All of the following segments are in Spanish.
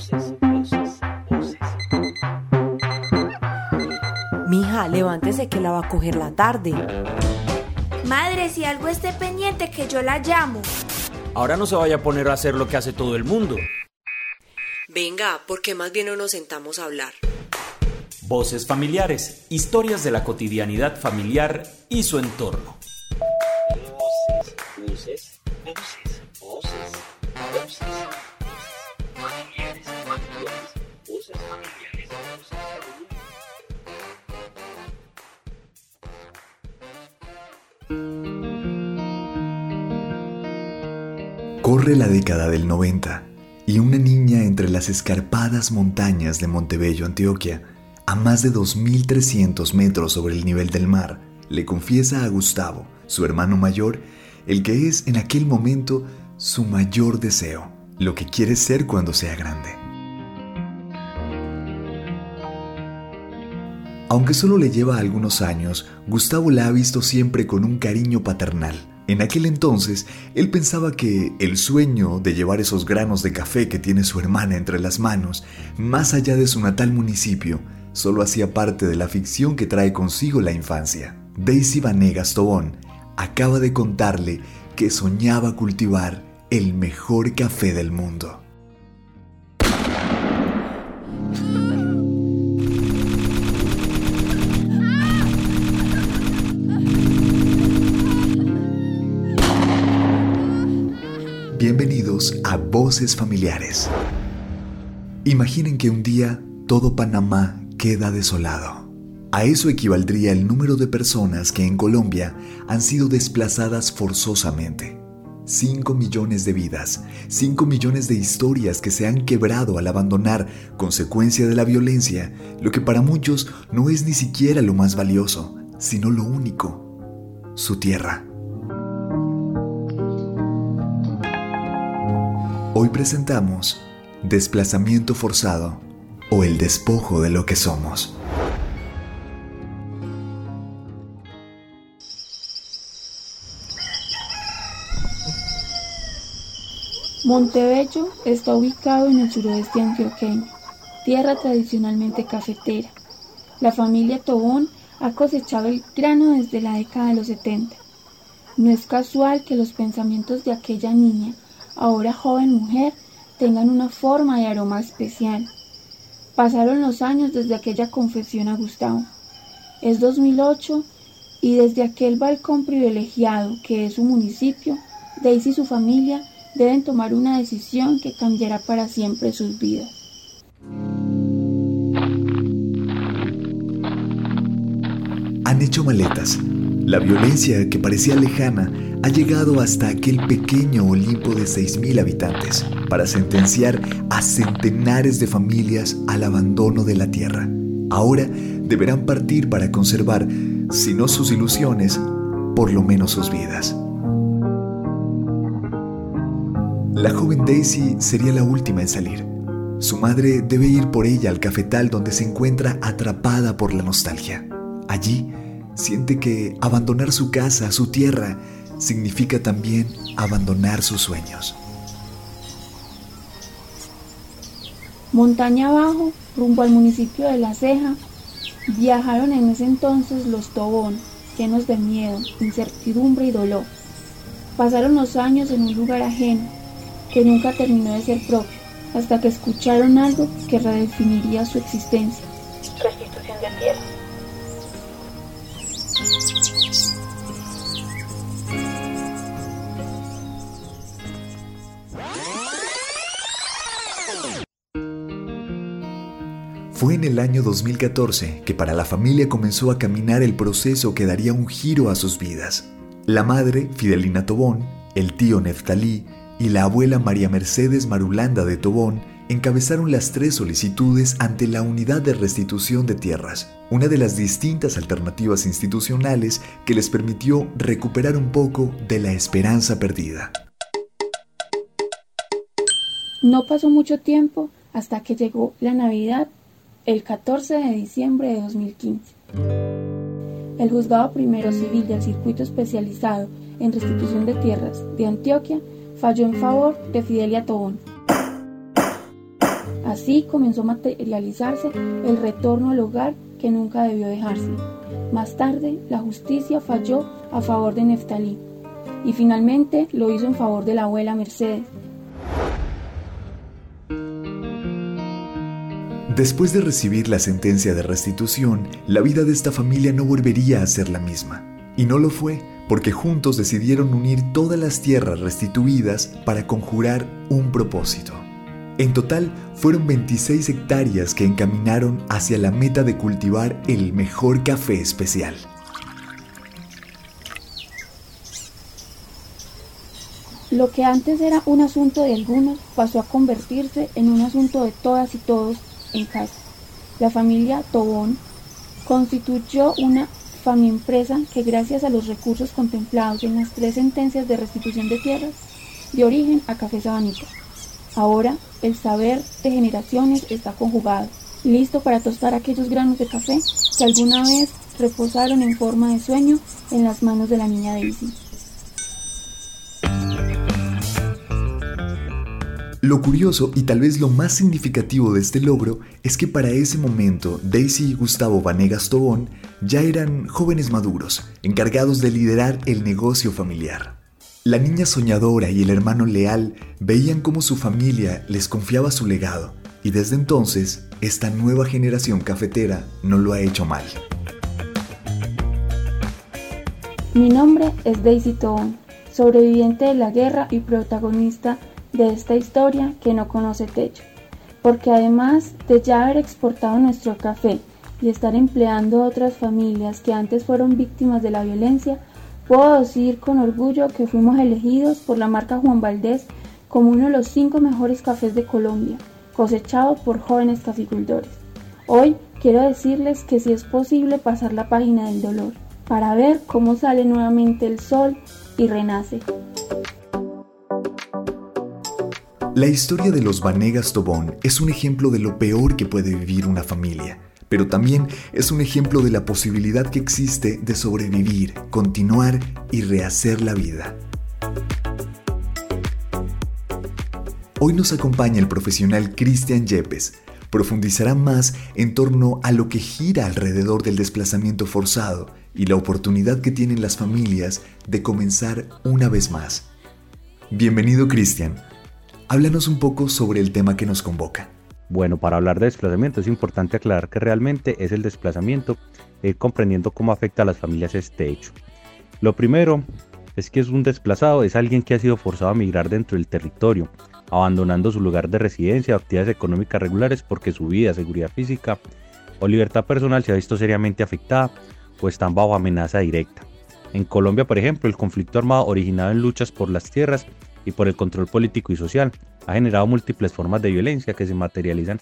Voces, voces, voces. Mija, levántese que la va a coger la tarde. Madre, si algo esté pendiente, que yo la llamo. Ahora no se vaya a poner a hacer lo que hace todo el mundo. Venga, porque más bien no nos sentamos a hablar. Voces familiares, historias de la cotidianidad familiar y su entorno. Voces, voces, voces, voces, voces. Corre la década del 90 y una niña entre las escarpadas montañas de Montebello, Antioquia, a más de 2.300 metros sobre el nivel del mar, le confiesa a Gustavo, su hermano mayor, el que es en aquel momento su mayor deseo, lo que quiere ser cuando sea grande. Aunque solo le lleva algunos años, Gustavo la ha visto siempre con un cariño paternal. En aquel entonces, él pensaba que el sueño de llevar esos granos de café que tiene su hermana entre las manos, más allá de su natal municipio, solo hacía parte de la ficción que trae consigo la infancia. Daisy Vanegas Tobón acaba de contarle que soñaba cultivar el mejor café del mundo. Voces Familiares. Imaginen que un día todo Panamá queda desolado. A eso equivaldría el número de personas que en Colombia han sido desplazadas forzosamente. 5 millones de vidas, 5 millones de historias que se han quebrado al abandonar, consecuencia de la violencia, lo que para muchos no es ni siquiera lo más valioso, sino lo único, su tierra. Hoy presentamos Desplazamiento forzado o el despojo de lo que somos. Montebello está ubicado en el suroeste antioqueño, tierra tradicionalmente cafetera. La familia Tobón ha cosechado el grano desde la década de los 70. No es casual que los pensamientos de aquella niña, ahora joven mujer, tengan una forma y aroma especial. Pasaron los años desde aquella confesión a Gustavo. Es 2008 y desde aquel balcón privilegiado que es su municipio, Daisy y su familia deben tomar una decisión que cambiará para siempre sus vidas. Han hecho maletas. La violencia que parecía lejana ha llegado hasta aquel pequeño Olimpo de 6.000 habitantes para sentenciar a centenares de familias al abandono de la tierra. Ahora deberán partir para conservar, si no sus ilusiones, por lo menos sus vidas. La joven Daisy sería la última en salir. Su madre debe ir por ella al cafetal donde se encuentra atrapada por la nostalgia. Allí siente que abandonar su casa, su tierra, significa también abandonar sus sueños. Montaña abajo, rumbo al municipio de La Ceja, viajaron en ese entonces los Tobón, llenos de miedo, incertidumbre y dolor. Pasaron los años en un lugar ajeno, que nunca terminó de ser propio, hasta que escucharon algo que redefiniría su existencia. Restitución de tierra. Fue en el año 2014 que para la familia comenzó a caminar el proceso que daría un giro a sus vidas. La madre, Fidelina Tobón, el tío Neftalí y la abuela María Mercedes Marulanda de Tobón encabezaron las tres solicitudes ante la Unidad de Restitución de Tierras, una de las distintas alternativas institucionales que les permitió recuperar un poco de la esperanza perdida. No pasó mucho tiempo hasta que llegó la Navidad el 14 de diciembre de 2015. El Juzgado Primero Civil del Circuito Especializado en Restitución de Tierras de Antioquia falló en favor de Fidelia Tobón. Así comenzó a materializarse el retorno al hogar que nunca debió dejarse. Más tarde, la justicia falló a favor de Neftalí y finalmente lo hizo en favor de la abuela Mercedes. Después de recibir la sentencia de restitución, la vida de esta familia no volvería a ser la misma. Y no lo fue, porque juntos decidieron unir todas las tierras restituidas para conjurar un propósito. En total fueron 26 hectáreas que encaminaron hacia la meta de cultivar el mejor café especial. Lo que antes era un asunto de algunos pasó a convertirse en un asunto de todas y todos en casa. La familia Tobón constituyó una empresa que gracias a los recursos contemplados en las tres sentencias de restitución de tierras dio origen a Café Sabanita. Ahora el saber de generaciones está conjugado, listo para tostar aquellos granos de café que alguna vez reposaron en forma de sueño en las manos de la niña Daisy. Lo curioso y tal vez lo más significativo de este logro es que para ese momento Daisy y Gustavo Vanegas Tobón ya eran jóvenes maduros, encargados de liderar el negocio familiar. La niña soñadora y el hermano leal veían cómo su familia les confiaba su legado y desde entonces esta nueva generación cafetera no lo ha hecho mal. Mi nombre es Daisy Toon, sobreviviente de la guerra y protagonista de esta historia que no conoce techo, porque además de ya haber exportado nuestro café y estar empleando otras familias que antes fueron víctimas de la violencia, Puedo decir con orgullo que fuimos elegidos por la marca Juan Valdés como uno de los cinco mejores cafés de Colombia, cosechado por jóvenes caficultores. Hoy quiero decirles que si es posible pasar la página del dolor, para ver cómo sale nuevamente el sol y renace. La historia de los Vanegas Tobón es un ejemplo de lo peor que puede vivir una familia pero también es un ejemplo de la posibilidad que existe de sobrevivir, continuar y rehacer la vida. Hoy nos acompaña el profesional Cristian Yepes. Profundizará más en torno a lo que gira alrededor del desplazamiento forzado y la oportunidad que tienen las familias de comenzar una vez más. Bienvenido Cristian. Háblanos un poco sobre el tema que nos convoca. Bueno, para hablar de desplazamiento es importante aclarar que realmente es el desplazamiento, ir comprendiendo cómo afecta a las familias este hecho. Lo primero es que es un desplazado, es alguien que ha sido forzado a migrar dentro del territorio, abandonando su lugar de residencia o actividades económicas regulares porque su vida, seguridad física o libertad personal se ha visto seriamente afectada o están bajo amenaza directa. En Colombia, por ejemplo, el conflicto armado originado en luchas por las tierras y por el control político y social ha generado múltiples formas de violencia que se materializan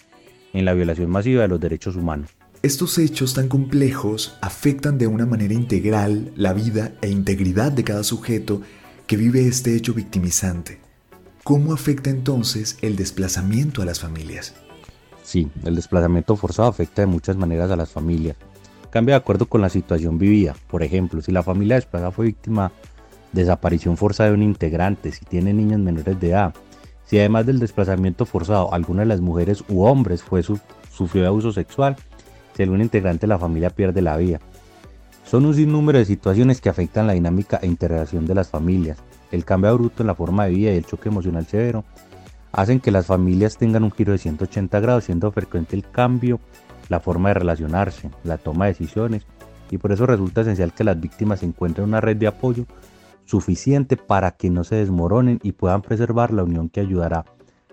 en la violación masiva de los derechos humanos. Estos hechos tan complejos afectan de una manera integral la vida e integridad de cada sujeto que vive este hecho victimizante. ¿Cómo afecta entonces el desplazamiento a las familias? Sí, el desplazamiento forzado afecta de muchas maneras a las familias. Cambia de acuerdo con la situación vivida. Por ejemplo, si la familia desplazada fue víctima desaparición forzada de un integrante, si tiene niños menores de edad, si además del desplazamiento forzado alguna de las mujeres u hombres fue sufrió abuso sexual, si algún integrante de la familia pierde la vida. Son un sinnúmero de situaciones que afectan la dinámica e integración de las familias. El cambio abrupto en la forma de vida y el choque emocional severo hacen que las familias tengan un giro de 180 grados, siendo frecuente el cambio, la forma de relacionarse, la toma de decisiones, y por eso resulta esencial que las víctimas encuentren una red de apoyo suficiente para que no se desmoronen y puedan preservar la unión que ayudará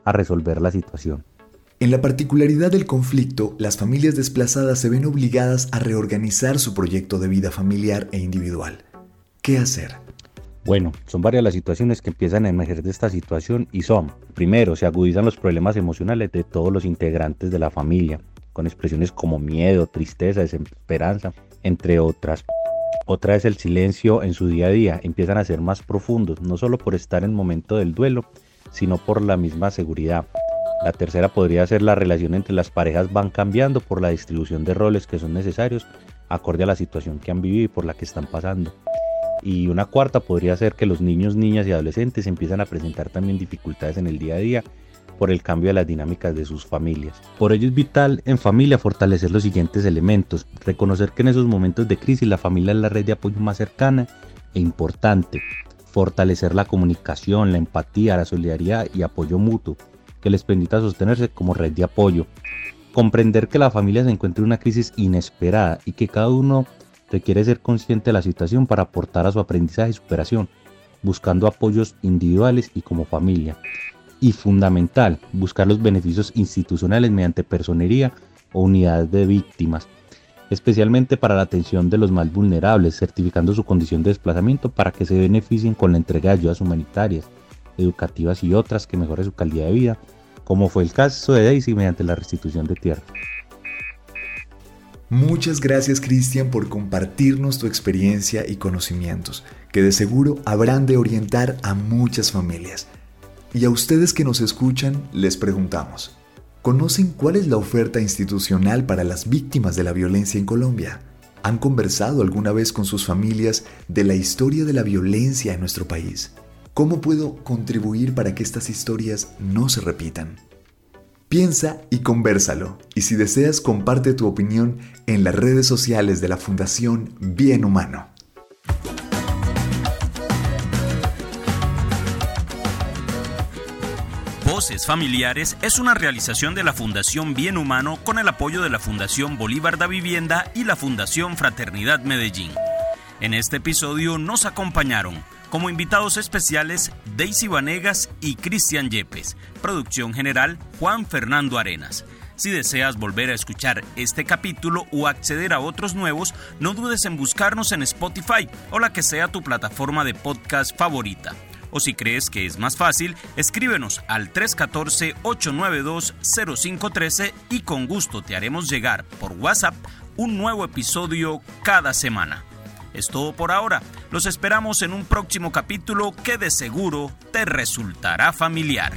a resolver la situación. En la particularidad del conflicto, las familias desplazadas se ven obligadas a reorganizar su proyecto de vida familiar e individual. ¿Qué hacer? Bueno, son varias las situaciones que empiezan a emerger de esta situación y son, primero, se agudizan los problemas emocionales de todos los integrantes de la familia, con expresiones como miedo, tristeza, desesperanza, entre otras. Otra es el silencio en su día a día, empiezan a ser más profundos, no solo por estar en momento del duelo, sino por la misma seguridad. La tercera podría ser la relación entre las parejas van cambiando por la distribución de roles que son necesarios acorde a la situación que han vivido y por la que están pasando. Y una cuarta podría ser que los niños, niñas y adolescentes empiezan a presentar también dificultades en el día a día por el cambio de las dinámicas de sus familias. Por ello es vital en familia fortalecer los siguientes elementos, reconocer que en esos momentos de crisis la familia es la red de apoyo más cercana e importante, fortalecer la comunicación, la empatía, la solidaridad y apoyo mutuo, que les permita sostenerse como red de apoyo, comprender que la familia se encuentra en una crisis inesperada y que cada uno requiere ser consciente de la situación para aportar a su aprendizaje y superación, buscando apoyos individuales y como familia y fundamental buscar los beneficios institucionales mediante personería o unidades de víctimas, especialmente para la atención de los más vulnerables, certificando su condición de desplazamiento para que se beneficien con la entrega de ayudas humanitarias, educativas y otras que mejoren su calidad de vida, como fue el caso de Daisy mediante la restitución de tierra. Muchas gracias Cristian por compartirnos tu experiencia y conocimientos, que de seguro habrán de orientar a muchas familias. Y a ustedes que nos escuchan, les preguntamos, ¿conocen cuál es la oferta institucional para las víctimas de la violencia en Colombia? ¿Han conversado alguna vez con sus familias de la historia de la violencia en nuestro país? ¿Cómo puedo contribuir para que estas historias no se repitan? Piensa y conversalo. Y si deseas, comparte tu opinión en las redes sociales de la Fundación Bien Humano. Familiares es una realización de la Fundación Bien Humano con el apoyo de la Fundación Bolívar da Vivienda y la Fundación Fraternidad Medellín. En este episodio nos acompañaron como invitados especiales Daisy Vanegas y Cristian Yepes, producción general Juan Fernando Arenas. Si deseas volver a escuchar este capítulo o acceder a otros nuevos, no dudes en buscarnos en Spotify o la que sea tu plataforma de podcast favorita o si crees que es más fácil, escríbenos al 314-892-0513 y con gusto te haremos llegar por WhatsApp un nuevo episodio cada semana. Es todo por ahora. Los esperamos en un próximo capítulo que de seguro te resultará familiar.